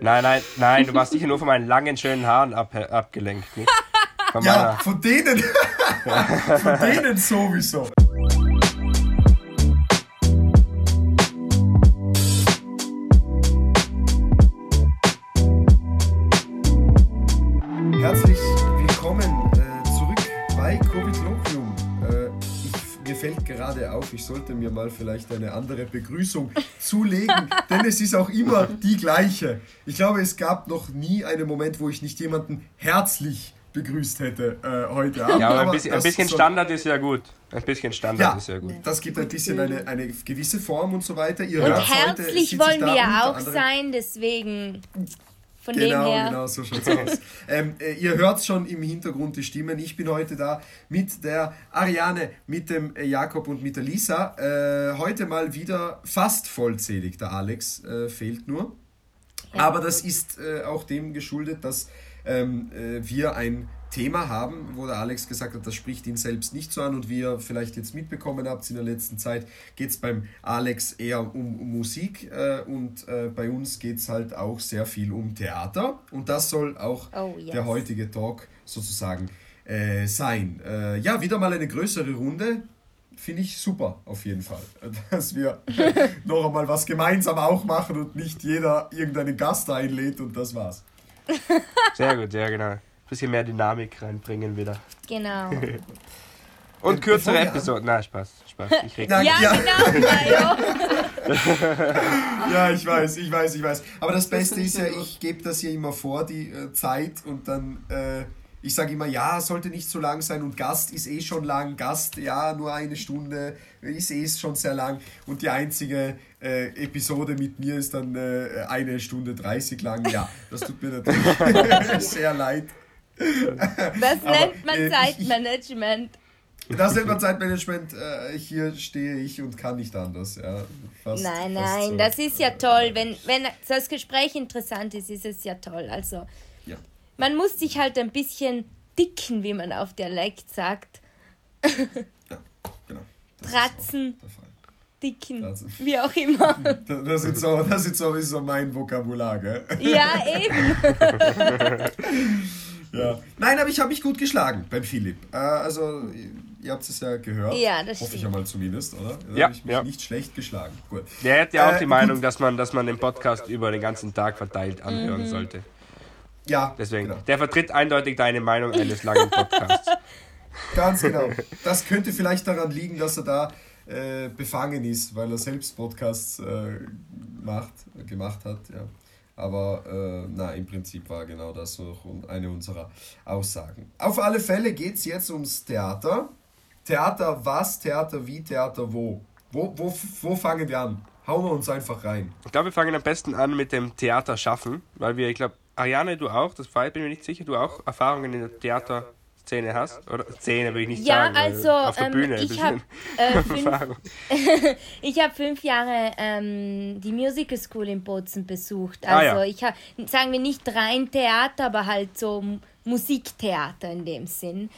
Nein, nein, nein, du warst sicher nur von meinen langen, schönen Haaren ab, abgelenkt. Nicht? Von ja, von denen. von denen sowieso. Mir mal vielleicht eine andere Begrüßung zulegen, denn es ist auch immer die gleiche. Ich glaube, es gab noch nie einen Moment, wo ich nicht jemanden herzlich begrüßt hätte äh, heute Abend. Ja, aber ein bisschen, ein bisschen Standard ist ja gut. Ein bisschen Standard ja, ist ja gut. Das gibt ein bisschen eine, eine gewisse Form und so weiter. Ihr und herzlich wollen wir ja auch sein, deswegen. Von genau, dem her. genau, so schaut's aus. ähm, äh, ihr hört schon im Hintergrund die Stimmen. Ich bin heute da mit der Ariane, mit dem äh, Jakob und mit der Lisa. Äh, heute mal wieder fast vollzählig. Der Alex äh, fehlt nur. Ja. Aber das ist äh, auch dem geschuldet, dass ähm, äh, wir ein Thema haben, wo der Alex gesagt hat, das spricht ihn selbst nicht so an und wie ihr vielleicht jetzt mitbekommen habt in der letzten Zeit, geht es beim Alex eher um, um Musik äh, und äh, bei uns geht es halt auch sehr viel um Theater und das soll auch oh, yes. der heutige Talk sozusagen äh, sein. Äh, ja, wieder mal eine größere Runde, finde ich super auf jeden Fall, dass wir noch einmal was gemeinsam auch machen und nicht jeder irgendeinen Gast einlädt und das war's. Sehr gut, ja genau. Ein bisschen mehr Dynamik reinbringen wieder. Genau. Und kürzere Episoden. Nein, Spaß. Spaß. Ich reg ja, ja, genau, ja, ich weiß, ich weiß, ich weiß. Aber das Beste ist ja, ich gebe das hier immer vor, die äh, Zeit, und dann äh, ich sage immer, ja, sollte nicht so lang sein und Gast ist eh schon lang, Gast, ja, nur eine Stunde ist eh schon sehr lang und die einzige äh, Episode mit mir ist dann äh, eine Stunde 30 lang. Ja, das tut mir natürlich sehr leid. Das nennt man äh, Zeitmanagement. Das nennt man Zeitmanagement. Äh, hier stehe ich und kann nicht anders. Ja, fast, nein, nein, so. das ist ja toll. Wenn, wenn das Gespräch interessant ist, ist es ja toll. Also man muss sich halt ein bisschen dicken, wie man auf Dialekt sagt. ja, genau. Tratzen, dicken, Tratzen. wie auch immer. Das ist, so, das ist sowieso mein Vokabular, gell? Ja, eben. Ja. Nein, aber ich habe mich gut geschlagen beim Philipp. Äh, also, ihr habt es ja gehört. Ja, das Hoffe ich ja mal zumindest, oder? Da ja, habe ich mich ja. nicht schlecht geschlagen. Gut. Der hat ja auch äh, die Meinung, dass man, dass man den Podcast über den ganzen Tag verteilt anhören mhm. sollte. Ja. Deswegen, genau. der vertritt eindeutig deine Meinung eines langen Podcasts. Ganz genau. Das könnte vielleicht daran liegen, dass er da äh, befangen ist, weil er selbst Podcasts äh, macht, gemacht hat. Ja. Aber äh, na, im Prinzip war genau das auch eine unserer Aussagen. Auf alle Fälle geht es jetzt ums Theater. Theater was, Theater wie, Theater wo. Wo, wo, wo fangen wir an? Hauen wir uns einfach rein. Ich glaube, wir fangen am besten an mit dem Theater schaffen, weil wir, ich glaube, Ariane, du auch, das war, bin mir nicht sicher, du auch Erfahrungen in der Theaterszene hast? Oder Szene würde ich nicht ja, sagen. Ja, also auf der ähm, Bühne ich habe äh, fünf, hab fünf Jahre ähm, die Musical School in Bozen besucht. Also ah, ja. ich habe, sagen wir nicht rein Theater, aber halt so Musiktheater in dem Sinn.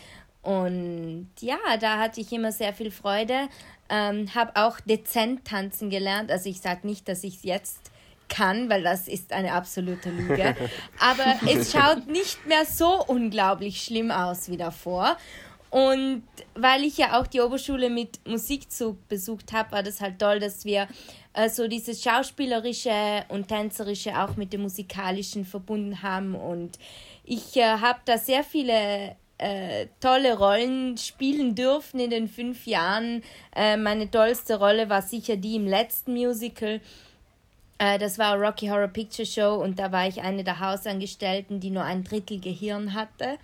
Und ja, da hatte ich immer sehr viel Freude. Ähm, habe auch dezent tanzen gelernt. Also ich sage nicht, dass ich es jetzt kann, weil das ist eine absolute Lüge. Aber es schaut nicht mehr so unglaublich schlimm aus wie davor. Und weil ich ja auch die Oberschule mit Musikzug besucht habe, war das halt toll, dass wir äh, so dieses Schauspielerische und Tänzerische auch mit dem Musikalischen verbunden haben. Und ich äh, habe da sehr viele äh, tolle Rollen spielen dürfen in den fünf Jahren. Äh, meine tollste Rolle war sicher die im letzten Musical das war Rocky Horror Picture Show und da war ich eine der Hausangestellten, die nur ein Drittel Gehirn hatte.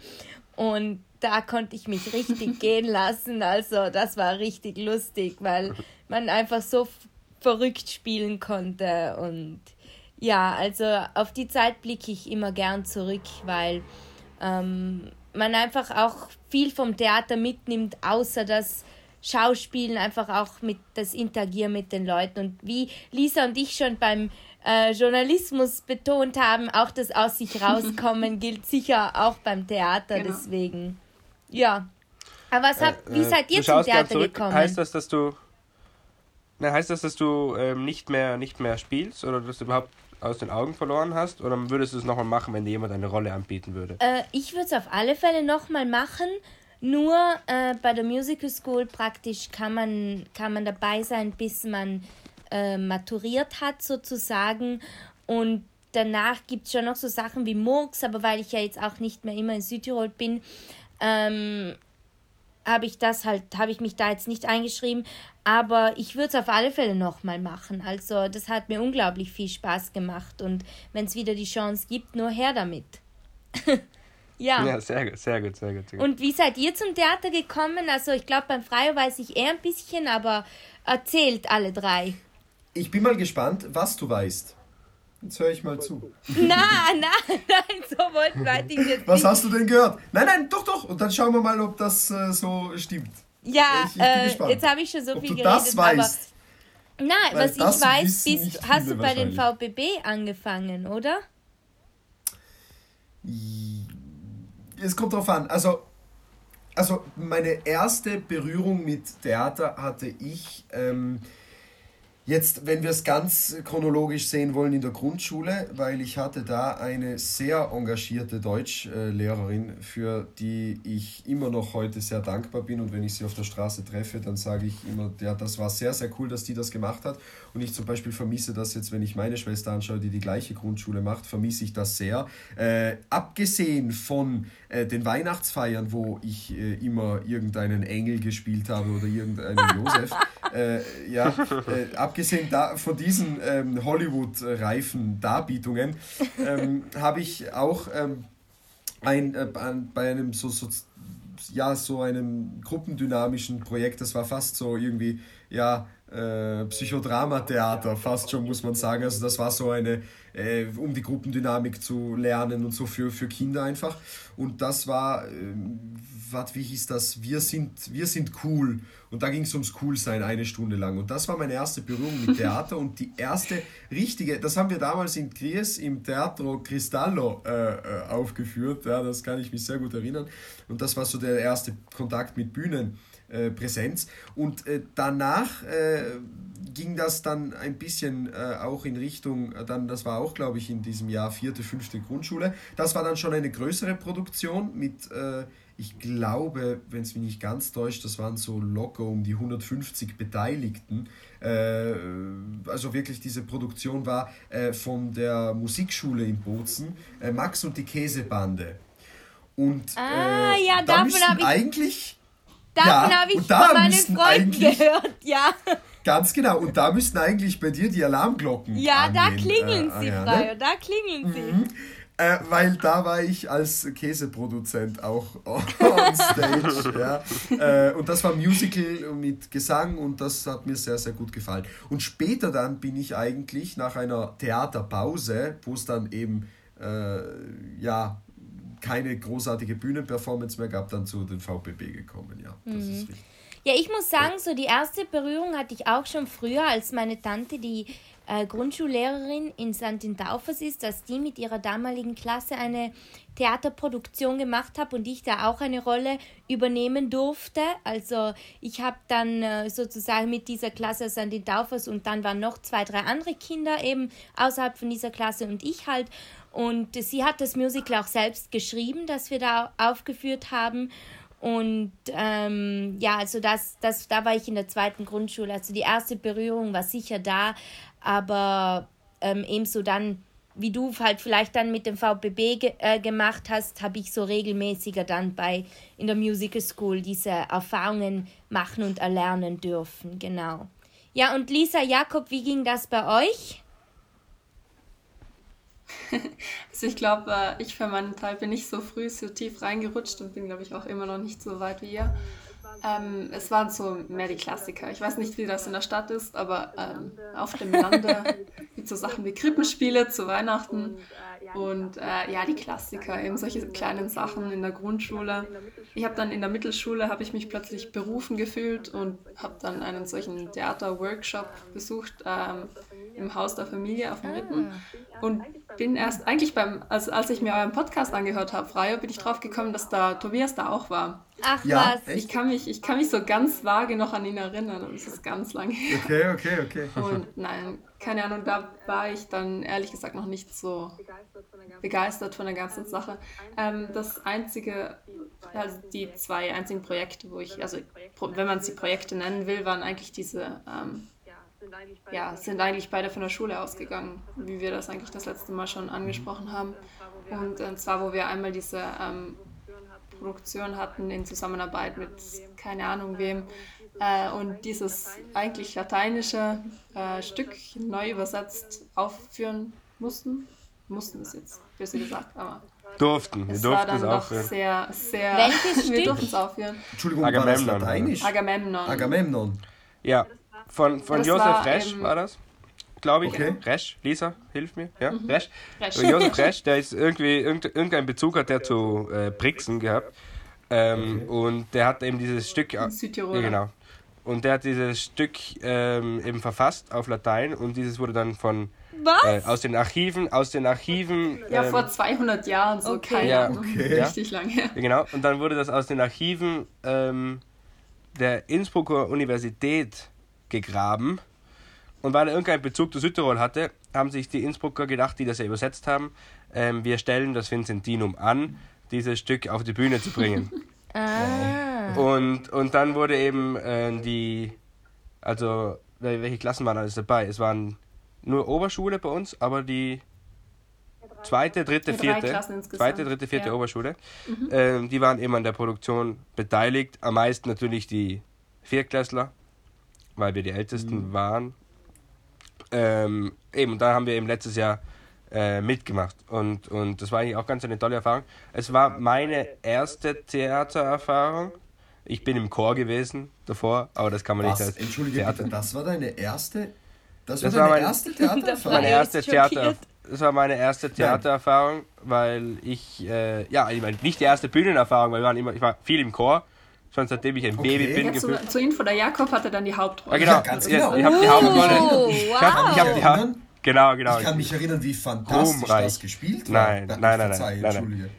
Und da konnte ich mich richtig gehen lassen. Also das war richtig lustig, weil man einfach so verrückt spielen konnte. Und ja, also auf die Zeit blicke ich immer gern zurück, weil ähm, man einfach auch viel vom Theater mitnimmt, außer dass Schauspielen, einfach auch mit das Interagieren mit den Leuten. Und wie Lisa und ich schon beim äh, Journalismus betont haben, auch das Aus sich rauskommen gilt sicher auch beim Theater. Genau. Deswegen, ja. Aber was habt, äh, wie seid ihr zum Theater gekommen? Heißt das, dass du na, heißt das, dass du ähm, nicht, mehr, nicht mehr spielst oder dass du überhaupt aus den Augen verloren hast? Oder würdest du es nochmal machen, wenn dir jemand eine Rolle anbieten würde? Äh, ich würde es auf alle Fälle nochmal machen. Nur äh, bei der Musical School praktisch kann man, kann man dabei sein, bis man äh, maturiert hat sozusagen. Und danach gibt es schon noch so Sachen wie Murks, aber weil ich ja jetzt auch nicht mehr immer in Südtirol bin, ähm, habe ich das halt, habe ich mich da jetzt nicht eingeschrieben. Aber ich würde es auf alle Fälle nochmal machen. Also das hat mir unglaublich viel Spaß gemacht. Und wenn es wieder die Chance gibt, nur her damit. ja. Ja, sehr gut, sehr gut, sehr gut. Sehr gut. Und wie seid ihr zum Theater gekommen? Also ich glaube, beim Freio weiß ich eher ein bisschen, aber erzählt alle drei. Ich bin mal gespannt, was du weißt. Jetzt höre ich mal zu. Nein, nein, nein, so wollten wir jetzt Was nicht. hast du denn gehört? Nein, nein, doch, doch. Und dann schauen wir mal, ob das äh, so stimmt. Ja, ich, ich äh, jetzt habe ich schon so ob viel du geredet. Das weißt. Aber, nein, Weil was ich weiß, bist, hast du bei den VBB angefangen, oder? Es kommt drauf an. Also, also meine erste Berührung mit Theater hatte ich. Ähm, Jetzt, wenn wir es ganz chronologisch sehen wollen in der Grundschule, weil ich hatte da eine sehr engagierte Deutschlehrerin, für die ich immer noch heute sehr dankbar bin und wenn ich sie auf der Straße treffe, dann sage ich immer, ja, das war sehr, sehr cool, dass die das gemacht hat und ich zum Beispiel vermisse das jetzt, wenn ich meine Schwester anschaue, die die gleiche Grundschule macht, vermisse ich das sehr. Äh, abgesehen von äh, den Weihnachtsfeiern, wo ich äh, immer irgendeinen Engel gespielt habe oder irgendeinen Josef, äh, ja, äh, abgesehen da, von diesen ähm, Hollywood-reifen Darbietungen, ähm, habe ich auch ähm, ein, äh, bei einem so, so, ja, so einem gruppendynamischen Projekt, das war fast so irgendwie, ja, äh, Psychodramatheater, fast schon, muss man sagen. Also das war so eine, äh, um die Gruppendynamik zu lernen und so für, für Kinder einfach. Und das war, äh, wat, wie hieß das? Wir sind, wir sind cool. Und da ging es ums Coolsein eine Stunde lang. Und das war meine erste Berührung mit Theater und die erste richtige, das haben wir damals in Gries im Teatro Cristallo äh, äh, aufgeführt. Ja, das kann ich mich sehr gut erinnern. Und das war so der erste Kontakt mit Bühnen. Äh, Präsenz. Und äh, danach äh, ging das dann ein bisschen äh, auch in Richtung, äh, dann, das war auch, glaube ich, in diesem Jahr vierte, fünfte Grundschule. Das war dann schon eine größere Produktion mit, ich glaube, wenn es mich nicht ganz täuscht, das waren so locker um die 150 Beteiligten. also wirklich diese Produktion war von der Musikschule in Bozen, Max und die Käsebande. Und ah, ja, da ich eigentlich Davon ja, habe ich von meinen Freunden gehört, ja. Ganz genau. Und da müssten eigentlich bei dir die Alarmglocken. Ja, da klingeln äh, sie, ja, ne? da klingeln sie. Mhm. Äh, weil da war ich als Käseproduzent auch on stage. ja. Äh, und das war Musical mit Gesang und das hat mir sehr, sehr gut gefallen. Und später dann bin ich eigentlich nach einer Theaterpause, wo es dann eben äh, ja keine großartige Bühnenperformance mehr gab, dann zu den VPB gekommen, ja. Das mhm. ist richtig. Ja, ich muss sagen, so die erste Berührung hatte ich auch schon früher, als meine Tante, die äh, Grundschullehrerin in St. Taufers ist, dass die mit ihrer damaligen Klasse eine Theaterproduktion gemacht hat und ich da auch eine Rolle übernehmen durfte. Also ich habe dann äh, sozusagen mit dieser Klasse St. Taufers und dann waren noch zwei, drei andere Kinder eben außerhalb von dieser Klasse und ich halt. Und sie hat das Musical auch selbst geschrieben, das wir da aufgeführt haben. Und ähm, ja, also das, das, da war ich in der zweiten Grundschule. Also die erste Berührung war sicher da, aber ähm, ebenso dann, wie du halt vielleicht dann mit dem VPB ge äh, gemacht hast, habe ich so regelmäßiger dann bei in der Musical School diese Erfahrungen machen und erlernen dürfen. Genau. Ja, und Lisa Jakob, wie ging das bei euch? Also ich glaube, äh, ich für meinen Teil bin nicht so früh so tief reingerutscht und bin, glaube ich, auch immer noch nicht so weit wie ihr. Ähm, es waren so mehr die Klassiker. Ich weiß nicht, wie das in der Stadt ist, aber ähm, auf dem Lande gibt so Sachen wie Krippenspiele zu Weihnachten und äh, ja, die Klassiker, eben solche kleinen Sachen in der Grundschule. Ich habe dann in der Mittelschule, habe ich mich plötzlich berufen gefühlt und habe dann einen solchen Theater-Workshop besucht ähm, im Haus der Familie auf dem Ritten. Und bin erst eigentlich beim, also als ich mir euren Podcast angehört habe, Freie, bin ich drauf gekommen, dass da Tobias da auch war. Ach ja, was? Ich kann, mich, ich kann mich so ganz vage noch an ihn erinnern und es ist ganz lange her. Okay, okay, okay. Und nein, keine Ahnung, da war ich dann ehrlich gesagt noch nicht so begeistert von der ganzen Sache. Ähm, das einzige, also die zwei einzigen Projekte, wo ich, also wenn man sie Projekte nennen will, waren eigentlich diese ähm, ja, sind eigentlich beide von der Schule ausgegangen, wie wir das eigentlich das letzte Mal schon angesprochen haben. Und, und zwar, wo wir einmal diese ähm, Produktion hatten in Zusammenarbeit mit keine Ahnung wem äh, und dieses eigentlich lateinische äh, Stück neu übersetzt aufführen mussten. Mussten es jetzt, böse gesagt, aber durften. Wir durften es aufführen. Sehr, sehr. Welches wir durften es aufführen. Entschuldigung, Agamemnon. War das Lateinisch? Agamemnon. Agamemnon. Ja, von, von Josef Resch war das, glaube ich. Okay. Resch, Lisa, hilf mir. Ja, mhm. Resch. Resch. Josef Resch, der ist irgendwie, irgendein Bezug hat der zu äh, Brixen gehabt. Ähm, okay. Und der hat eben dieses Stück. Südtirol. Ja, genau. Und der hat dieses Stück ähm, eben verfasst auf Latein und dieses wurde dann von äh, aus den Archiven, aus den Archiven. Ja, ähm, vor 200 Jahren, so okay. keine ja, okay. richtig lange her. Ja, genau. Und dann wurde das aus den Archiven ähm, der Innsbrucker Universität gegraben. Und weil er irgendeinen Bezug zu Südtirol hatte, haben sich die Innsbrucker gedacht, die das ja übersetzt haben, ähm, wir stellen das Vincentinum an, dieses Stück auf die Bühne zu bringen. ah. Und, und dann wurde eben äh, die, also welche Klassen waren alles dabei? Es waren nur Oberschule bei uns, aber die zweite, dritte, vierte, zweite, dritte, vierte ja. Oberschule, mhm. ähm, die waren eben an der Produktion beteiligt. Am meisten natürlich die Viertklässler, weil wir die Ältesten mhm. waren. Ähm, eben, da haben wir eben letztes Jahr äh, mitgemacht und, und das war eigentlich auch ganz eine tolle Erfahrung. Es war meine erste Theatererfahrung. Ich bin im Chor gewesen davor, aber das kann man Was? nicht als Entschuldige Theater. bitte, das war deine erste, das, das war deine mein, erste Theatererfahrung? meine erste Theater, das war meine erste Theatererfahrung, weil ich, äh, ja, ich meine, nicht die erste Bühnenerfahrung, weil wir waren immer, ich war viel im Chor schon seitdem ich ein okay. Baby bin. Ja, zu, zur Info, der Jakob hatte dann die Hauptrolle. Ja, genau. Ja, ganz genau. Ich, ich habe die Hauptrolle. Oh, ich habe wow. hab die Hauptrolle. Genau, genau. Ich kann mich erinnern, wie fantastisch Ruhmreich. das gespielt war. Nein, nein, nein, nein, nein, nein.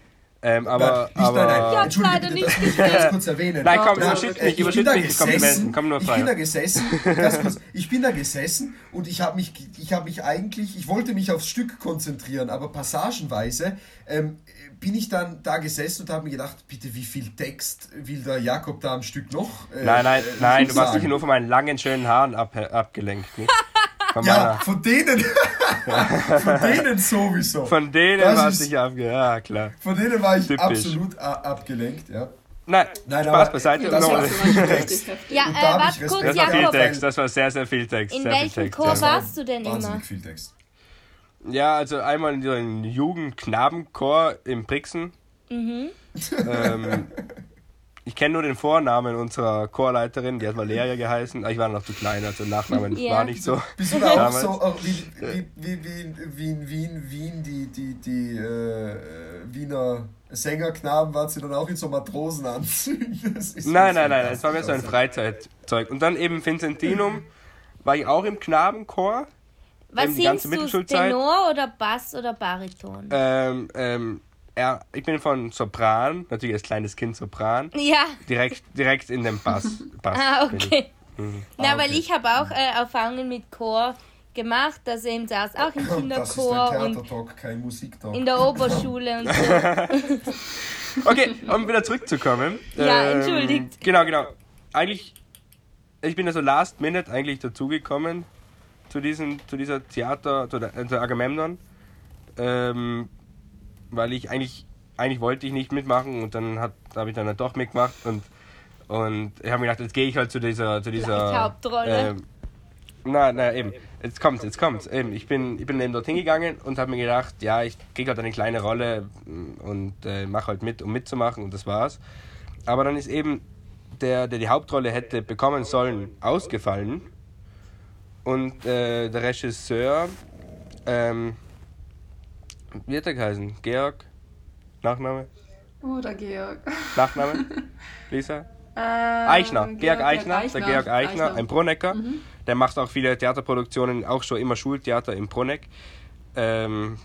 Ähm, aber, nein, aber, nein, nein. Entschuldige, bitte, das muss ich ganz kurz erwähnen. Nein, komm, überschütt mich, überschütt mich Komplimenten, komm nur frei. Ich bin da gesessen, kurz, ich bin da gesessen und ich habe mich, ich habe mich eigentlich, ich wollte mich aufs Stück konzentrieren, aber passagenweise ähm, bin ich dann da gesessen und habe mir gedacht, bitte, wie viel Text will der Jakob da am Stück noch? Äh, nein, nein, äh, nein, du warst sicher nur von meinen langen, schönen Haaren ab, abgelenkt. Nicht? Von ja, von denen. von denen sowieso. Von denen warst du abgelenkt, ja klar. Von denen war ich Typisch. absolut abgelenkt, ja. Nein, Nein Spaß beiseite. Das war Text. Ja, äh, warte kurz, Das war viel Text, das war sehr, sehr viel Text. In welchem Text, Chor ja. warst du denn immer? viel Text. Ja, also einmal in einem Jugendknabenchor im Brixen. Mhm. Ähm, ich kenne nur den Vornamen unserer Chorleiterin, die hat Valeria geheißen. Ich war noch zu klein, also Nachnamen yeah. war nicht so. Bist du da auch so auch wie, wie, wie, wie, wie in Wien, Wien, die, die, die äh, Wiener Sängerknaben waren sie dann auch in so Matrosenanzügen? Nein, nein, nein, es war mehr so ein Freizeitzeug. Und dann eben Vincentinum war ich auch im Knabenchor. Was singst du, Tenor oder Bass oder Bariton? Ähm, ähm, ja, ich bin von Sopran, natürlich als kleines Kind Sopran. Ja. Direkt, direkt in den Bass. Bass ah, okay. Mhm. Na, ah, weil ich habe auch äh, Erfahrungen mit Chor gemacht, also eben saß auch im Kinderchor das ist und kein Musiktalk. in der Oberschule und so. okay, um wieder zurückzukommen. Ja, ähm, entschuldigt. Genau, genau. Eigentlich, ich bin also last minute eigentlich dazugekommen zu, diesem, zu dieser Theater, zu, der, zu Agamemnon, ähm, weil ich eigentlich, eigentlich wollte ich nicht mitmachen und dann habe ich dann halt doch mitgemacht und, und ich habe mir gedacht, jetzt gehe ich halt zu dieser, zu dieser Hauptrolle. Ähm, na, na eben, jetzt kommt's, jetzt kommt's. Eben, ich bin, ich bin eben dorthin gegangen und habe mir gedacht, ja, ich kriege halt eine kleine Rolle und äh, mache halt mit, um mitzumachen und das war's. Aber dann ist eben der, der die Hauptrolle hätte bekommen sollen, ausgefallen und äh, der Regisseur, ähm, wie hat er geheißen? Georg? Nachname? Oder Georg. Nachname? Lisa? Ähm, Eichner, Georg, Georg Eichner, Eichner, der Georg Eichner, Eichner. ein Brunecker. Mhm. Der macht auch viele Theaterproduktionen, auch schon immer Schultheater im Bruneck. Ähm,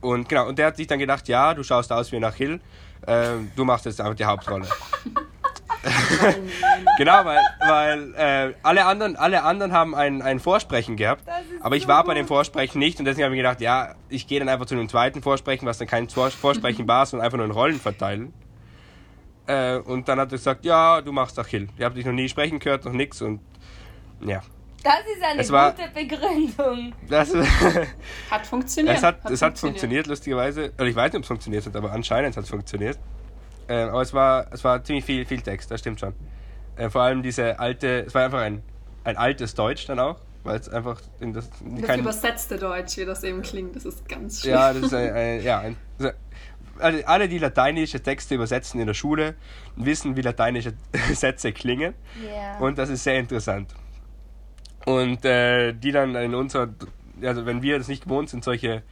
Und genau, und der hat sich dann gedacht, ja, du schaust aus wie nach Hill, äh, du machst jetzt einfach die Hauptrolle. genau, weil, weil äh, alle, anderen, alle anderen haben ein, ein Vorsprechen gehabt, aber ich war gut. bei dem Vorsprechen nicht und deswegen habe ich gedacht, ja, ich gehe dann einfach zu einem zweiten Vorsprechen, was dann kein Vorsprechen war, sondern einfach nur in Rollen verteilen. Äh, und dann hat er gesagt, ja, du machst Achill. Ich habe dich noch nie sprechen gehört, noch nichts und ja. Das ist eine es gute war, Begründung. Das, hat funktioniert. Es hat, hat, es hat funktioniert, lustigerweise. Oder ich weiß nicht, ob es funktioniert hat, aber anscheinend hat es funktioniert. Äh, aber es war, es war ziemlich viel, viel Text, das stimmt schon. Äh, vor allem diese alte, es war einfach ein, ein altes Deutsch dann auch, weil es einfach in das. Das kein, übersetzte Deutsch, wie das eben klingt, das ist ganz schön. Ja, das ist ein, ein ja, ein, also alle, die lateinische Texte übersetzen in der Schule, wissen, wie lateinische Sätze klingen. Yeah. Und das ist sehr interessant. Und äh, die dann in unserer, also wenn wir das nicht gewohnt sind, solche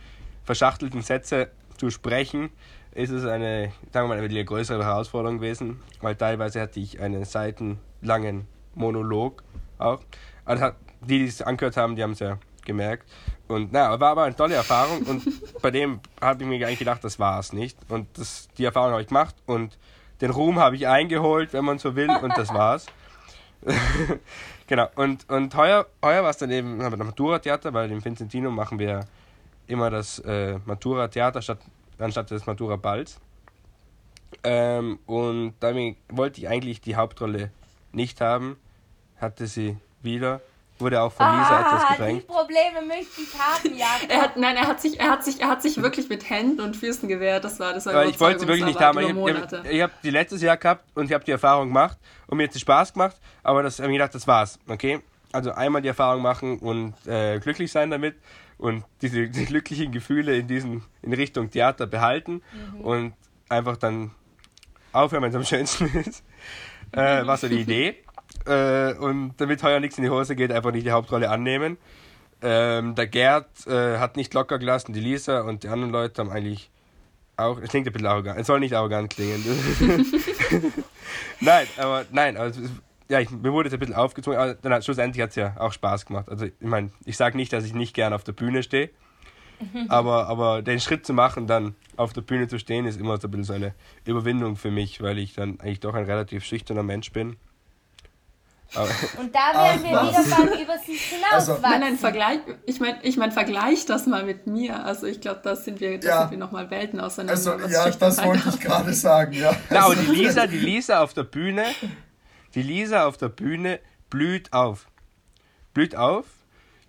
verschachtelten Sätze zu sprechen, ist es eine, sagen wir mal, eine größere Herausforderung gewesen, weil teilweise hatte ich einen seitenlangen Monolog auch. Also die, die es angehört haben, die haben es ja gemerkt. Und na, war aber eine tolle Erfahrung und bei dem habe ich mir eigentlich gedacht, das war es nicht. Und das, die Erfahrung habe ich gemacht und den Ruhm habe ich eingeholt, wenn man so will, und das war's. genau, und, und heuer, heuer war es dann eben haben wir das Matura-Theater, weil im Vincentino machen wir immer das äh, Matura-Theater statt, anstatt des Matura-Balls. Ähm, und da wollte ich eigentlich die Hauptrolle nicht haben, hatte sie wieder wurde auch von Lisa ah, etwas gedrängt. Die Probleme möchte ich haben, ja. er hat, nein, er hat, sich, er, hat sich, er hat sich wirklich mit Händen und Füßen gewehrt. Das war das war Ich wollte sie wirklich nicht haben. Ich habe hab, hab die letztes Jahr gehabt und ich habe die Erfahrung gemacht und mir hat es Spaß gemacht, aber das habe ich gedacht, das war's. Okay? Also einmal die Erfahrung machen und äh, glücklich sein damit und diese die glücklichen Gefühle in diesen in Richtung Theater behalten mhm. und einfach dann aufhören, wenn es am schönsten ist. Äh, war so die Idee. Äh, und damit heuer nichts in die Hose geht, einfach nicht die Hauptrolle annehmen. Ähm, der Gerd äh, hat nicht locker gelassen, die Lisa und die anderen Leute haben eigentlich auch. Es klingt ein bisschen arrogant. Es soll nicht arrogant klingen. nein, aber nein, also, ja, ich, mir wurde es ein bisschen aufgezwungen, aber dann, schlussendlich hat es ja auch Spaß gemacht. Also ich meine, ich sage nicht, dass ich nicht gerne auf der Bühne stehe, aber, aber den Schritt zu machen, dann auf der Bühne zu stehen, ist immer so ein bisschen so eine Überwindung für mich, weil ich dann eigentlich doch ein relativ schüchterner Mensch bin. Und da werden wir wieder beim über sich hinaus also, Nein, nein, Vergleich, ich meine, ich mein, vergleich das mal mit mir. Also ich glaube, da sind wir, da ja. sind wir nochmal Welten auseinander. Also ja, das wollte ich gerade sagen, ja. Na, aber die Lisa, die Lisa auf der Bühne, die Lisa auf der Bühne blüht auf. Blüht auf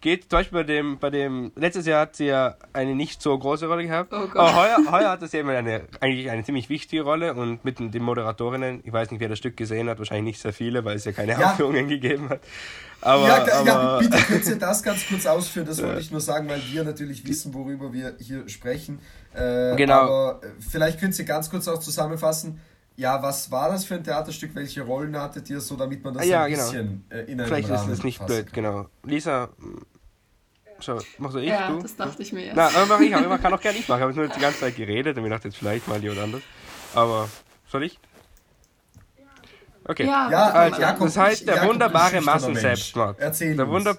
geht. Zum Beispiel bei dem, bei dem, letztes Jahr hat sie ja eine nicht so große Rolle gehabt. Oh Aber heuer, heuer hat sie eben eine, eigentlich eine ziemlich wichtige Rolle und mit den Moderatorinnen, ich weiß nicht, wer das Stück gesehen hat, wahrscheinlich nicht sehr viele, weil es ja keine ja. Aufführungen gegeben hat. Aber, ja, aber, ja, bitte ihr das ganz kurz ausführen, das wollte ich nur sagen, weil wir natürlich wissen, worüber wir hier sprechen. Äh, genau. Aber äh, vielleicht könnt ihr ganz kurz auch zusammenfassen, ja, was war das für ein Theaterstück? Welche Rollen hattet ihr, so damit man das ja, ein genau. bisschen äh, in einem Vielleicht Rahmen ist es nicht blöd, genau. Lisa, schau, mach so ich, ja, du? das dachte ich mir jetzt. Na, aber mach ich, aber man kann auch gerne ich machen. Ich habe nur die ganze Zeit geredet und mir dachte jetzt vielleicht mal jemand anderes. Aber soll ich? Okay. Ja, ja also, Jakob, das heißt, der Jakob wunderbare Massenselbstmord. Erzähl der, Wunder,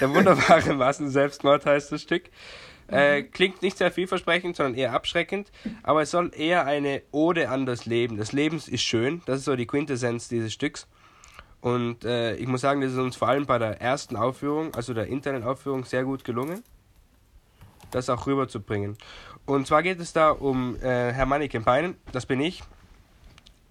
der wunderbare Massenselbstmord heißt das Stück. Äh, klingt nicht sehr vielversprechend, sondern eher abschreckend, aber es soll eher eine Ode an das Leben. Das Leben ist schön, das ist so die Quintessenz dieses Stücks. Und äh, ich muss sagen, das ist uns vor allem bei der ersten Aufführung, also der internen Aufführung, sehr gut gelungen, das auch rüberzubringen. Und zwar geht es da um äh, Herr Manniken das bin ich,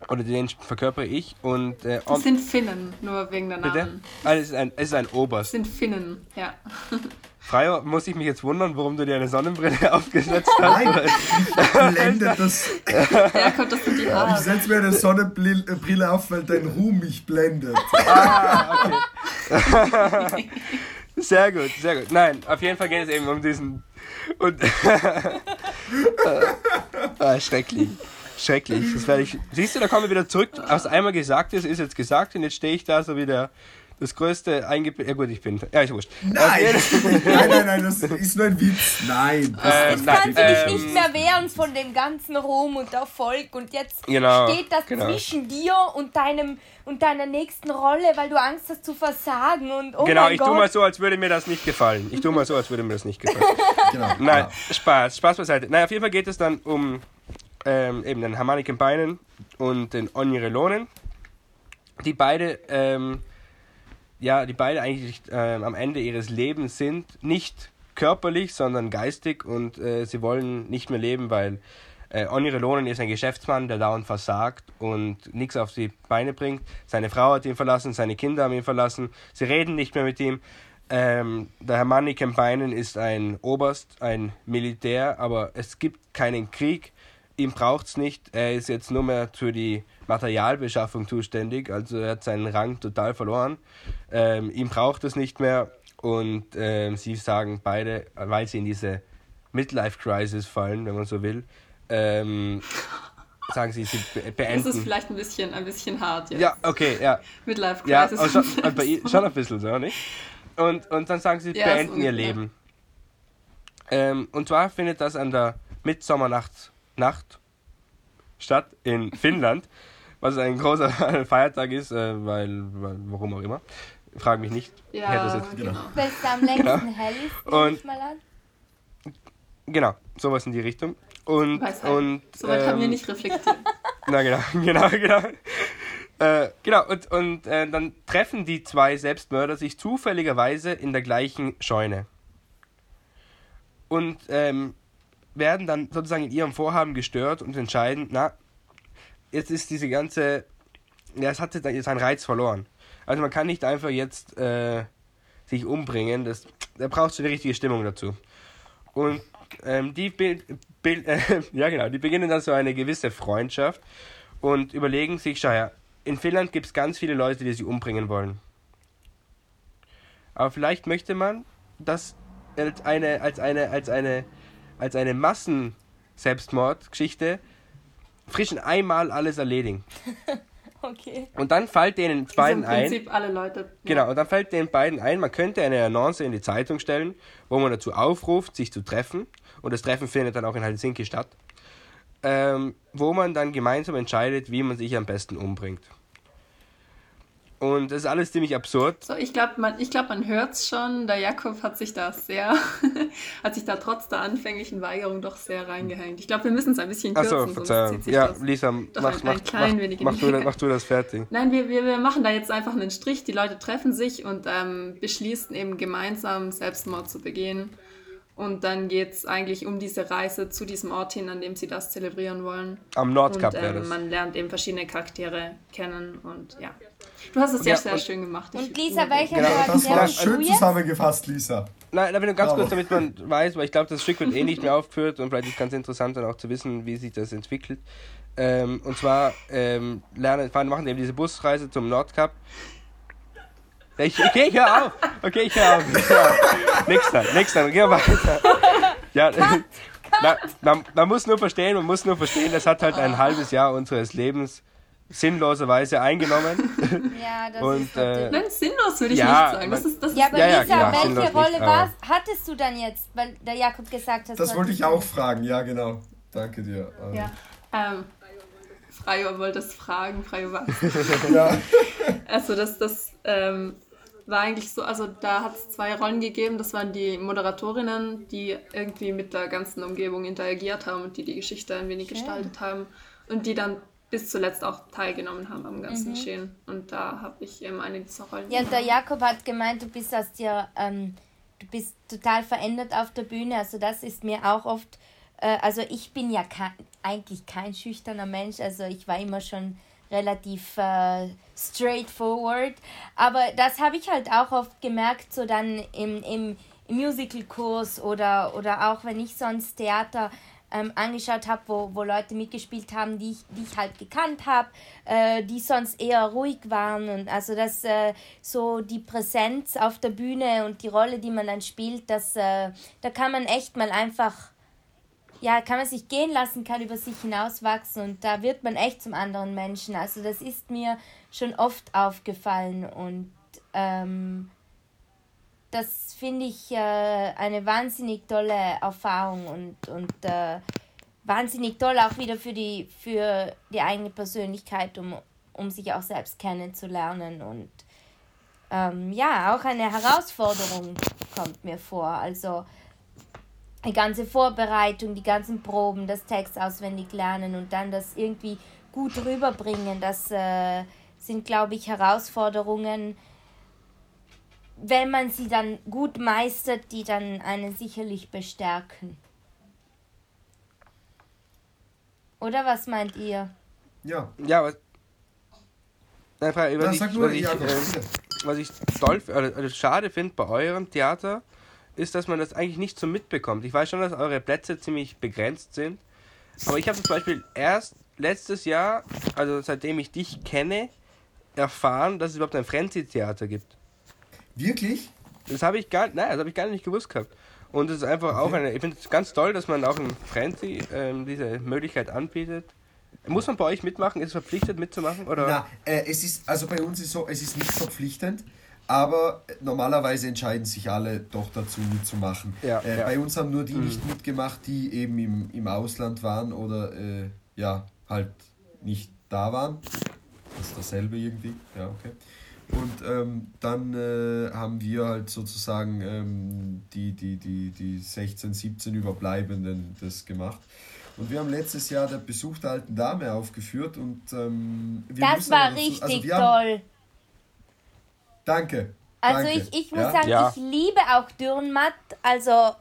oder den verkörpere ich. Und, äh, das sind Finnen, nur wegen der Namen. Bitte? Ah, es, ist ein, es ist ein Oberst. Das sind Finnen, ja. Freier, muss ich mich jetzt wundern, warum du dir eine Sonnenbrille aufgesetzt hast? Nein, ich blende das. Ja, kommt das in die Haare. Ich setze mir eine Sonnenbrille auf, weil dein Ruhm mich blendet. Ah, okay. Sehr gut, sehr gut. Nein, auf jeden Fall geht es eben um diesen. Und ah, schrecklich. Schrecklich. Das werde ich. Siehst du, da kommen wir wieder zurück. Was einmal gesagt ist, ist jetzt gesagt und jetzt stehe ich da so wie der, das größte eingebildet. Ja gut, ich bin. Ja, ich wurscht. Nein! nein, nein, nein, das ist nur ein Witz. Nein. Das, ähm, jetzt kannst du dich ähm, nicht mehr wehren von dem ganzen Ruhm und Erfolg und jetzt genau, steht das genau. zwischen dir und deinem und deiner nächsten Rolle, weil du Angst hast zu versagen und oh Genau, ich Gott. tue mal so, als würde mir das nicht gefallen. Ich tue mal so, als würde mir das nicht gefallen. genau. Nein, genau. Spaß, Spaß beiseite. Nein, auf jeden Fall geht es dann um ähm, eben den Harmoniken Beinen und den Onirelonen, die beide ähm, ja, die beide eigentlich äh, am Ende ihres Lebens sind, nicht körperlich, sondern geistig und äh, sie wollen nicht mehr leben, weil äh, Onire Lohnen ist ein Geschäftsmann, der dauernd versagt und nichts auf die Beine bringt. Seine Frau hat ihn verlassen, seine Kinder haben ihn verlassen, sie reden nicht mehr mit ihm. Ähm, der Herr Manny Kempeinen ist ein Oberst, ein Militär, aber es gibt keinen Krieg. Ihm braucht es nicht. Er ist jetzt nur mehr für die Materialbeschaffung zuständig, also er hat seinen Rang total verloren. Ähm, ihm braucht es nicht mehr und ähm, sie sagen beide, weil sie in diese Midlife-Crisis fallen, wenn man so will, ähm, sagen sie, sie beenden. Das ist vielleicht ein bisschen, ein bisschen hart jetzt. Ja, okay, ja. Midlife-Crisis. Ja, schon, schon ein bisschen so, nicht? Und, und dann sagen sie, ja, beenden ihr Leben. Ähm, und zwar findet das an der Mitsommernacht Nacht statt in Finnland was ein großer Feiertag ist, äh, weil, weil, warum auch immer. Frage mich nicht. Ja, hätte das jetzt, genau. Weil es am längsten genau. hell ist, und, mal an. Genau, sowas in die Richtung. Und, Weisheit. und Soweit ähm, haben wir ähm, nicht reflektiert. Na genau, genau, genau. Äh, genau, und, und äh, dann treffen die zwei Selbstmörder sich zufälligerweise in der gleichen Scheune. Und ähm, werden dann sozusagen in ihrem Vorhaben gestört und entscheiden, na, jetzt ist diese ganze, ja, es hat jetzt seinen Reiz verloren. Also man kann nicht einfach jetzt äh, sich umbringen, das, da brauchst du eine richtige Stimmung dazu. Und ähm, die, Bild, Bild, äh, ja genau, die beginnen dann so eine gewisse Freundschaft und überlegen sich, schau ja, in Finnland gibt es ganz viele Leute, die sich umbringen wollen. Aber vielleicht möchte man das als eine, als eine, als eine, als eine Massen-Selbstmordgeschichte frischen einmal alles erledigen. okay. Und dann fällt denen beiden ein. Prinzip alle Leute. Genau, und dann fällt den beiden ein, man könnte eine Annonce in die Zeitung stellen, wo man dazu aufruft, sich zu treffen. Und das Treffen findet dann auch in Helsinki statt. Ähm, wo man dann gemeinsam entscheidet, wie man sich am besten umbringt. Und das ist alles ziemlich absurd. So, ich glaube, man, glaub, man hört es schon. Der Jakob hat sich da sehr, hat sich da trotz der anfänglichen Weigerung doch sehr reingehängt. Ich glaube, wir müssen es ein bisschen kürzen. Achso, Verzeihung. Ja, Lisa, mach, mach, mach, mach, du, mach du das fertig. Nein, wir, wir, wir machen da jetzt einfach einen Strich. Die Leute treffen sich und ähm, beschließen eben gemeinsam Selbstmord zu begehen. Und dann geht es eigentlich um diese Reise zu diesem Ort hin, an dem sie das zelebrieren wollen. Am Nordkap und, ähm, Man lernt eben verschiedene Charaktere kennen und ja. Du hast es ja, sehr schön gemacht. Und Lisa, welcher genau, Das war schön zusammengefasst, Lisa. Nein, aber nur ganz Bravo. kurz, damit man weiß, weil ich glaube, das Stück wird eh nicht mehr aufgeführt und vielleicht ist es ganz interessant dann auch zu wissen, wie sich das entwickelt. Ähm, und zwar ähm, lernen, fahren, machen eben diese Busreise zum Nordkap ich, okay, ich hör auf. Okay, ich hör auf. Nix dann, geh weiter. Ja, na, man, man, muss nur verstehen, man muss nur verstehen, das hat halt ein halbes Jahr unseres Lebens sinnloserweise eingenommen. Ja, das und, ist äh, Nein, sinnlos würde ich ja, nicht sagen. Das ist, das ja, aber ja, Lisa, ja, welche Rolle nicht, war, hattest du dann jetzt, weil der Jakob gesagt hat... Das wollte ich auch fragen, ja genau. Danke dir. Ja, ähm, Freio wollte es fragen, Freio was? ja. Also das, das ähm, war eigentlich so, also da hat es zwei Rollen gegeben. Das waren die Moderatorinnen, die irgendwie mit der ganzen Umgebung interagiert haben und die die Geschichte ein wenig okay. gestaltet haben und die dann bis zuletzt auch teilgenommen haben am ganzen mhm. Geschehen. Und da habe ich eben eine dieser Rollen. Ja, der Jakob hat gemeint, du bist aus dir, ähm, du bist total verändert auf der Bühne. Also das ist mir auch oft, äh, also ich bin ja kein, eigentlich kein schüchterner Mensch. Also ich war immer schon relativ äh, straightforward. Aber das habe ich halt auch oft gemerkt, so dann im, im, Musical-Kurs oder, oder auch wenn ich sonst Theater ähm, angeschaut habe, wo, wo Leute mitgespielt haben, die ich, die ich halt gekannt habe, äh, die sonst eher ruhig waren. Und also das äh, so die Präsenz auf der Bühne und die Rolle, die man dann spielt, das, äh, da kann man echt mal einfach ja, kann man sich gehen lassen, kann über sich hinauswachsen und da wird man echt zum anderen Menschen. Also das ist mir schon oft aufgefallen und ähm, das finde ich äh, eine wahnsinnig tolle Erfahrung und, und äh, wahnsinnig toll auch wieder für die, für die eigene Persönlichkeit, um, um sich auch selbst kennenzulernen. Und ähm, ja, auch eine Herausforderung kommt mir vor. Also die ganze Vorbereitung, die ganzen Proben, das Text auswendig lernen und dann das irgendwie gut rüberbringen, das äh, sind, glaube ich, Herausforderungen, wenn man sie dann gut meistert, die dann einen sicherlich bestärken. Oder was meint ihr? Ja. Ja, was, Nein, was, ich, was, ich, äh, was ich toll, also schade finde bei eurem Theater, ist, dass man das eigentlich nicht so mitbekommt. Ich weiß schon, dass eure Plätze ziemlich begrenzt sind, aber ich habe zum Beispiel erst letztes Jahr, also seitdem ich dich kenne, erfahren, dass es überhaupt ein Frenzy-Theater gibt. Wirklich? Das habe ich gar, nein, das habe ich gar nicht gewusst gehabt. Und es ist einfach okay. auch eine, ich finde es ganz toll, dass man auch im Frenzy ähm, diese Möglichkeit anbietet. Muss man bei euch mitmachen? Ist es verpflichtet mitzumachen? Oder? Na, äh, es ist, also bei uns ist so, es ist nicht verpflichtend, aber normalerweise entscheiden sich alle doch dazu mitzumachen. Ja, äh, ja. Bei uns haben nur die mhm. nicht mitgemacht, die eben im, im Ausland waren oder äh, ja, halt nicht da waren. Das ist dasselbe irgendwie, ja, okay. Und ähm, dann äh, haben wir halt sozusagen ähm, die, die, die, die 16, 17 Überbleibenden das gemacht. Und wir haben letztes Jahr der Besuch der alten Dame aufgeführt und ähm, wir Das war dazu, richtig also toll. Haben, danke. Also danke. ich, ich muss ja. sagen, ja. ich liebe auch Dürrenmatt, also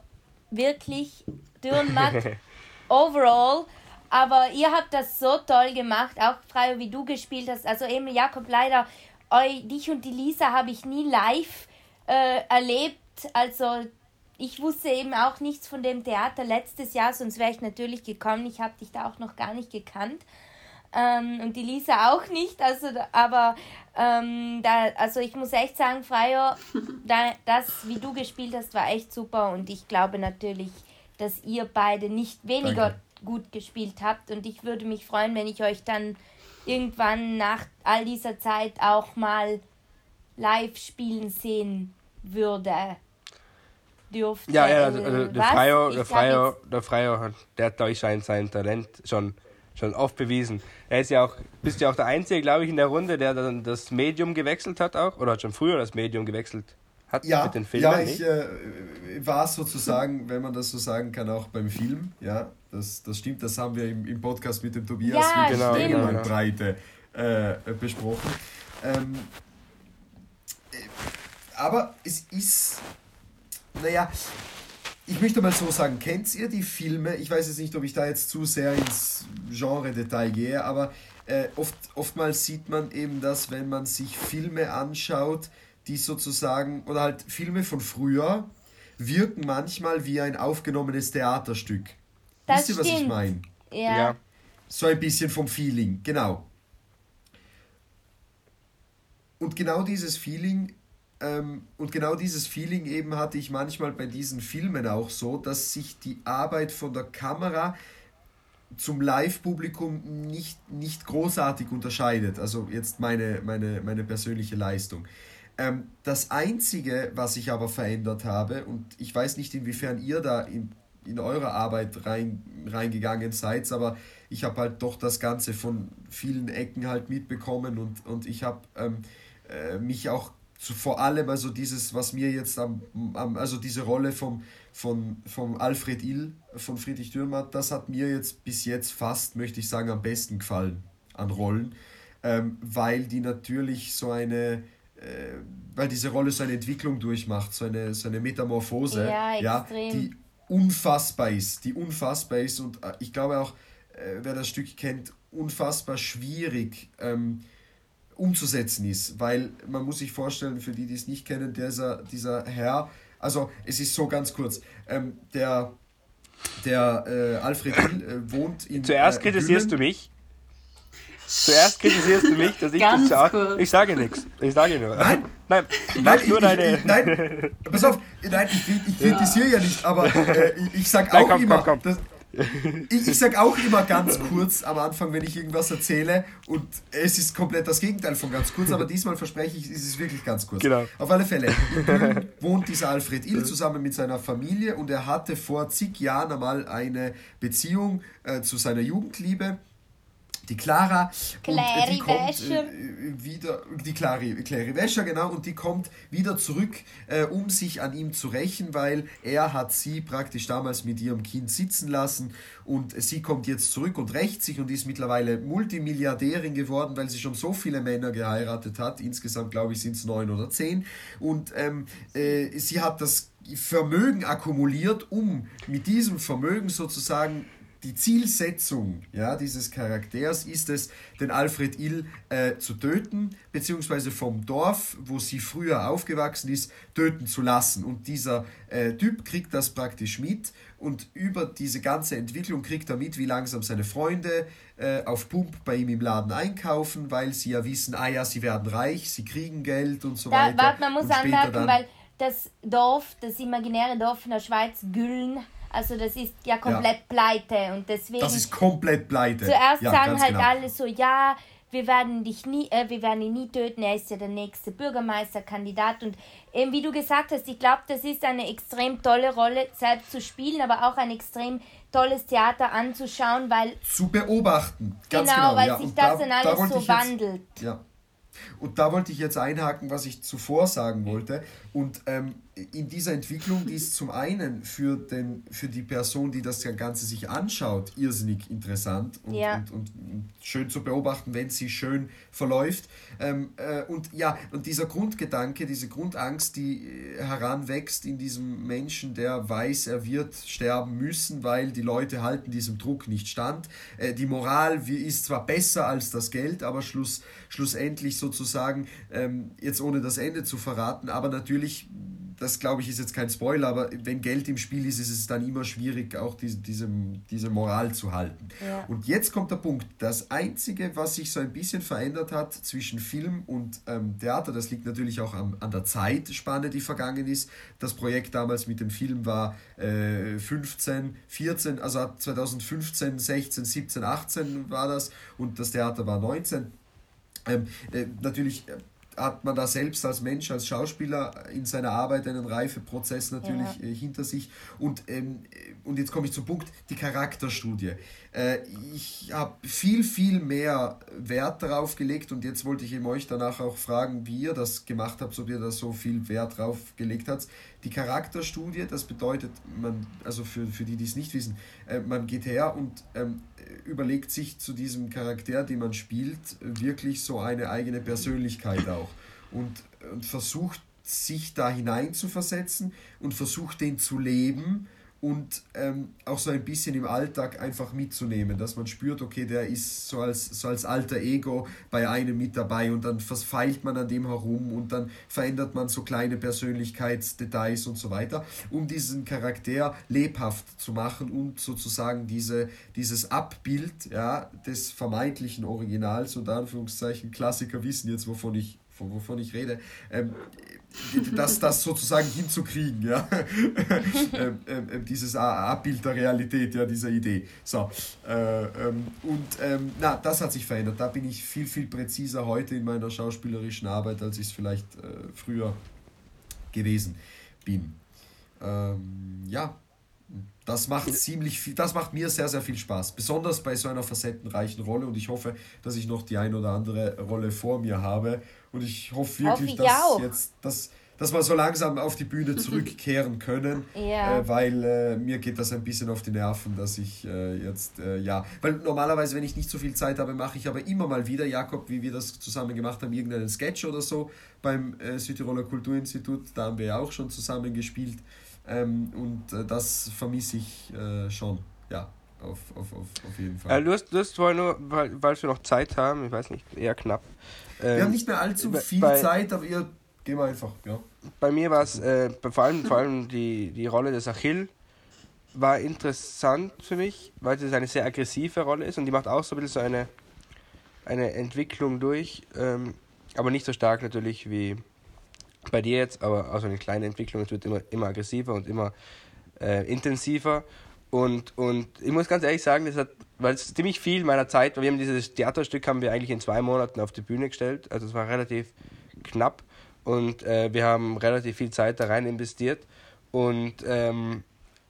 wirklich Dürrenmatt overall. Aber ihr habt das so toll gemacht, auch frei wie du gespielt hast. Also eben Jakob, leider eu, dich und die Lisa habe ich nie live äh, erlebt. Also ich wusste eben auch nichts von dem Theater letztes Jahr, sonst wäre ich natürlich gekommen. Ich habe dich da auch noch gar nicht gekannt. Ähm, und die Lisa auch nicht. Also, aber ähm, da, also ich muss echt sagen, Freier, da, das, wie du gespielt hast, war echt super. Und ich glaube natürlich, dass ihr beide nicht weniger Danke. gut gespielt habt. Und ich würde mich freuen, wenn ich euch dann irgendwann nach all dieser Zeit auch mal live spielen sehen würde dürfte. Ja, ja, also, also der Freier, der Freier, der Freier hat, der hat euch sein, sein Talent schon, schon oft bewiesen. Er ist ja auch, bist ja auch der Einzige, glaube ich, in der Runde, der dann das Medium gewechselt hat auch, oder hat schon früher das Medium gewechselt hat ja, mit den Filmen. Ja, ich äh, war sozusagen, wenn man das so sagen kann, auch beim Film. Ja, das, das stimmt, das haben wir im, im Podcast mit dem Tobias ja, genau, genau, genau. Breite äh, besprochen. Ähm, äh, aber es ist naja, ich möchte mal so sagen, kennt ihr die Filme? Ich weiß jetzt nicht, ob ich da jetzt zu sehr ins Genre-Detail gehe, aber äh, oft, oftmals sieht man eben das, wenn man sich Filme anschaut, die sozusagen, oder halt Filme von früher, wirken manchmal wie ein aufgenommenes Theaterstück. Das Wisst ihr, was ich meine? Ja. ja. So ein bisschen vom Feeling, genau. Und genau dieses Feeling und genau dieses Feeling eben hatte ich manchmal bei diesen Filmen auch so, dass sich die Arbeit von der Kamera zum Live-Publikum nicht, nicht großartig unterscheidet. Also jetzt meine, meine, meine persönliche Leistung. Ähm, das Einzige, was ich aber verändert habe, und ich weiß nicht, inwiefern ihr da in, in eure Arbeit rein, reingegangen seid, aber ich habe halt doch das Ganze von vielen Ecken halt mitbekommen und, und ich habe ähm, äh, mich auch so vor allem also dieses, was mir jetzt am, am also diese Rolle vom, von, vom Alfred Ill, von Friedrich Dürrmatt, das hat mir jetzt bis jetzt fast, möchte ich sagen, am besten gefallen an Rollen, ähm, weil die natürlich so eine, äh, weil diese Rolle so eine Entwicklung durchmacht, so eine, so eine Metamorphose, ja, ja die unfassbar ist, die unfassbar ist. Und äh, ich glaube auch, äh, wer das Stück kennt, unfassbar schwierig, ähm, umzusetzen ist, weil man muss sich vorstellen, für die, die es nicht kennen, dieser, dieser Herr, also es ist so ganz kurz, ähm, der, der äh, Alfred Hill äh, wohnt in Zuerst äh, kritisierst Böhmen. du mich. Zuerst kritisierst du mich, dass ich Ganz das sage. Ich sage nichts. Ich sage nur. Nein, nein, nein, ich, nur deine. Ich, nein, pass auf, nein, ich, ich kritisiere ja. ja nicht, aber äh, ich, ich sage auch komm, immer. Komm, komm. Ich, ich sage auch immer ganz kurz am Anfang, wenn ich irgendwas erzähle und es ist komplett das Gegenteil von ganz kurz, aber diesmal verspreche ich, ist es wirklich ganz kurz. Genau. Auf alle Fälle, in Böhmen wohnt dieser Alfred Ill zusammen mit seiner Familie und er hatte vor zig Jahren einmal eine Beziehung äh, zu seiner Jugendliebe die Clara Clary und die kommt äh, wieder die Clary, Clary Wäscher genau und die kommt wieder zurück äh, um sich an ihm zu rächen weil er hat sie praktisch damals mit ihrem Kind sitzen lassen und sie kommt jetzt zurück und rächt sich und ist mittlerweile Multimilliardärin geworden weil sie schon so viele Männer geheiratet hat. Insgesamt glaube ich sind es neun oder zehn. Und ähm, äh, sie hat das Vermögen akkumuliert um mit diesem Vermögen sozusagen die Zielsetzung ja, dieses Charakters ist es, den Alfred Ill äh, zu töten, beziehungsweise vom Dorf, wo sie früher aufgewachsen ist, töten zu lassen. Und dieser äh, Typ kriegt das praktisch mit und über diese ganze Entwicklung kriegt er mit, wie langsam seine Freunde äh, auf Pump bei ihm im Laden einkaufen, weil sie ja wissen, ah ja, sie werden reich, sie kriegen Geld und so da, weiter. Warte, man muss anmerken, weil das Dorf, das imaginäre Dorf in der Schweiz, Güllen, also das ist ja komplett ja. pleite und deswegen. Das ist komplett pleite. Zuerst ja, sagen halt genau. alle so, ja, wir werden dich nie, äh, wir werden ihn nie töten, er ist ja der nächste Bürgermeisterkandidat. Und eben wie du gesagt hast, ich glaube, das ist eine extrem tolle Rolle, selbst zu spielen, aber auch ein extrem tolles Theater anzuschauen, weil. Zu beobachten, ganz genau. genau weil ja. sich das da, dann alles da so wandelt. Jetzt, ja. Und da wollte ich jetzt einhaken, was ich zuvor sagen wollte. Und ähm, in dieser Entwicklung, die ist zum einen für, den, für die Person, die das Ganze sich anschaut, irrsinnig interessant und, ja. und, und, und schön zu beobachten, wenn sie schön verläuft. Ähm, äh, und ja, und dieser Grundgedanke, diese Grundangst, die äh, heranwächst in diesem Menschen, der weiß, er wird sterben müssen, weil die Leute halten diesem Druck nicht stand. Äh, die Moral ist zwar besser als das Geld, aber schluss, schlussendlich sozusagen, ähm, jetzt ohne das Ende zu verraten, aber natürlich das glaube ich ist jetzt kein Spoiler, aber wenn Geld im Spiel ist, ist es dann immer schwierig, auch diese, diese, diese Moral zu halten. Ja. Und jetzt kommt der Punkt, das Einzige, was sich so ein bisschen verändert hat zwischen Film und ähm, Theater, das liegt natürlich auch am, an der Zeitspanne, die vergangen ist. Das Projekt damals mit dem Film war äh, 15, 14, also 2015, 16, 17, 18 war das und das Theater war 19. Ähm, äh, natürlich äh, hat man da selbst als Mensch, als Schauspieler in seiner Arbeit einen Reifeprozess natürlich ja. äh, hinter sich. Und, ähm, und jetzt komme ich zum Punkt, die Charakterstudie. Äh, ich habe viel, viel mehr Wert darauf gelegt und jetzt wollte ich eben euch danach auch fragen, wie ihr das gemacht habt, ob ihr da so viel Wert drauf gelegt habt. Die Charakterstudie, das bedeutet, man, also für, für die, die es nicht wissen, äh, man geht her und ähm, überlegt sich zu diesem Charakter, den man spielt, wirklich so eine eigene Persönlichkeit auch und, und versucht sich da hineinzuversetzen und versucht den zu leben und ähm, auch so ein bisschen im Alltag einfach mitzunehmen, dass man spürt, okay, der ist so als, so als alter Ego bei einem mit dabei und dann verfeilt man an dem herum und dann verändert man so kleine Persönlichkeitsdetails und so weiter, um diesen Charakter lebhaft zu machen und sozusagen diese, dieses Abbild ja, des vermeintlichen Originals und Anführungszeichen Klassiker wissen jetzt, wovon ich, wovon ich rede, ähm, das, das sozusagen hinzukriegen, ja. ähm, ähm, ähm dieses Abbild der Realität, ja, dieser Idee. So, äh, ähm, und ähm, na, das hat sich verändert. Da bin ich viel, viel präziser heute in meiner schauspielerischen Arbeit, als ich es vielleicht äh, früher gewesen bin. Ja, das macht ziemlich viel, das macht mir sehr, sehr viel Spaß. Besonders bei so einer facettenreichen Rolle und ich hoffe, dass ich noch die ein oder andere Rolle vor mir habe. Und ich hoffe wirklich, hoffe ich dass auch. jetzt, dass, dass wir so langsam auf die Bühne zurückkehren können. ja. Äh, weil äh, mir geht das ein bisschen auf die Nerven, dass ich äh, jetzt, äh, ja, weil normalerweise, wenn ich nicht so viel Zeit habe, mache ich aber immer mal wieder, Jakob, wie wir das zusammen gemacht haben, irgendeinen Sketch oder so beim äh, Südtiroler Kulturinstitut. Da haben wir ja auch schon zusammen gespielt. Ähm, und äh, das vermisse ich äh, schon, ja, auf, auf, auf, auf jeden Fall. Äh, du, hast, du hast vorhin nur, weil, weil wir noch Zeit haben, ich weiß nicht, eher knapp. Ähm, wir haben nicht mehr allzu viel bei, Zeit, aber ihr gehen wir einfach, ja. Bei mir war es, äh, vor allem, vor allem die, die Rolle des Achill war interessant für mich, weil es eine sehr aggressive Rolle ist und die macht auch so ein bisschen so eine, eine Entwicklung durch, ähm, aber nicht so stark natürlich wie bei dir jetzt, aber also eine kleine Entwicklung, es wird immer, immer aggressiver und immer äh, intensiver. Und, und ich muss ganz ehrlich sagen, das hat, weil es ziemlich viel meiner Zeit, weil wir haben dieses Theaterstück haben wir eigentlich in zwei Monaten auf die Bühne gestellt, also es war relativ knapp und äh, wir haben relativ viel Zeit da rein investiert und ähm,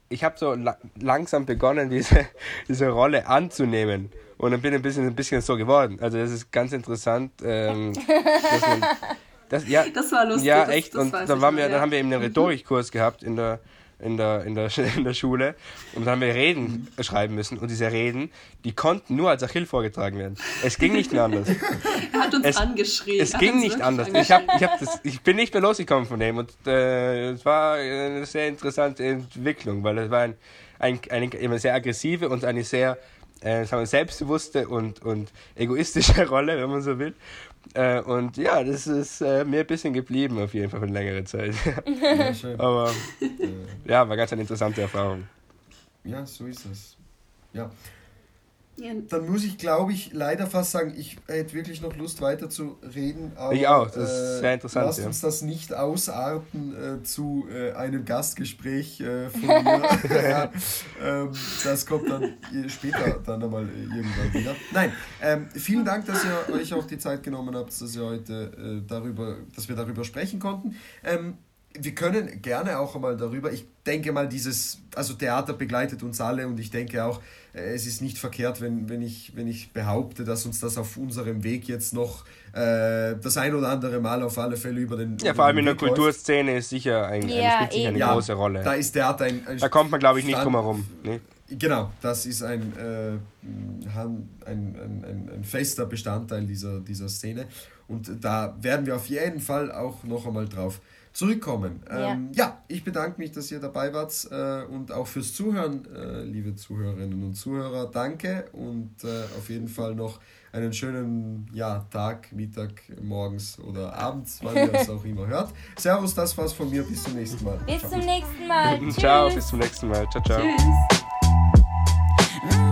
ich habe so la langsam begonnen, diese, diese Rolle anzunehmen. Und dann bin ich ein bisschen, ein bisschen so geworden. Also das ist ganz interessant. Ähm, dass man, das, ja, das war lustig. Ja, echt. Das, das und dann, waren wir, dann haben wir eben einen Rhetorikkurs gehabt in der, in der, in der, in der Schule und dann haben wir Reden schreiben müssen und diese Reden, die konnten nur als Achill vorgetragen werden. Es ging nicht mehr anders. er hat uns es, angeschrien. Es ging nicht anders. Ich, hab, ich, hab das, ich bin nicht mehr losgekommen von dem und äh, es war eine sehr interessante Entwicklung, weil es war ein, ein, eine, eine sehr aggressive und eine sehr äh, sagen wir, selbstbewusste und, und egoistische Rolle, wenn man so will. Äh, und ja, das ist äh, mir ein bisschen geblieben, auf jeden Fall für eine längere Zeit. Ja, schön. Aber ja, war ganz eine interessante Erfahrung. Ja, so ist es. Ja. Dann muss ich, glaube ich, leider fast sagen, ich hätte wirklich noch Lust weiter zu reden. Aber, ich auch, das ist sehr interessant. Lasst ja. uns das nicht ausarten äh, zu äh, einem Gastgespräch äh, von mir. ähm, das kommt dann später dann einmal irgendwann wieder. Nein, ähm, vielen Dank, dass ihr euch auch die Zeit genommen habt, dass, ihr heute, äh, darüber, dass wir darüber sprechen konnten. Ähm, wir können gerne auch einmal darüber, ich denke mal, dieses, also Theater begleitet uns alle und ich denke auch, äh, es ist nicht verkehrt, wenn, wenn, ich, wenn ich behaupte, dass uns das auf unserem Weg jetzt noch äh, das ein oder andere Mal auf alle Fälle über den. Ja, vor allem in der Kulturszene ist sicher, ein, ja, spielt sicher eine ja, große Rolle. Da ist Theater ein. ein da kommt man, glaube ich, nicht drum herum. Nee? Genau, das ist ein, äh, ein, ein, ein, ein fester Bestandteil dieser, dieser Szene. Und da werden wir auf jeden Fall auch noch einmal drauf zurückkommen. Ja. Ähm, ja, ich bedanke mich, dass ihr dabei wart äh, und auch fürs Zuhören, äh, liebe Zuhörerinnen und Zuhörer. Danke und äh, auf jeden Fall noch einen schönen ja, Tag, Mittag, morgens oder abends, wann ihr es auch immer hört. Servus, das war's von mir. Bis zum nächsten Mal. Bis ciao. zum nächsten Mal. ciao, bis zum nächsten Mal. Ciao, ciao. Tschüss.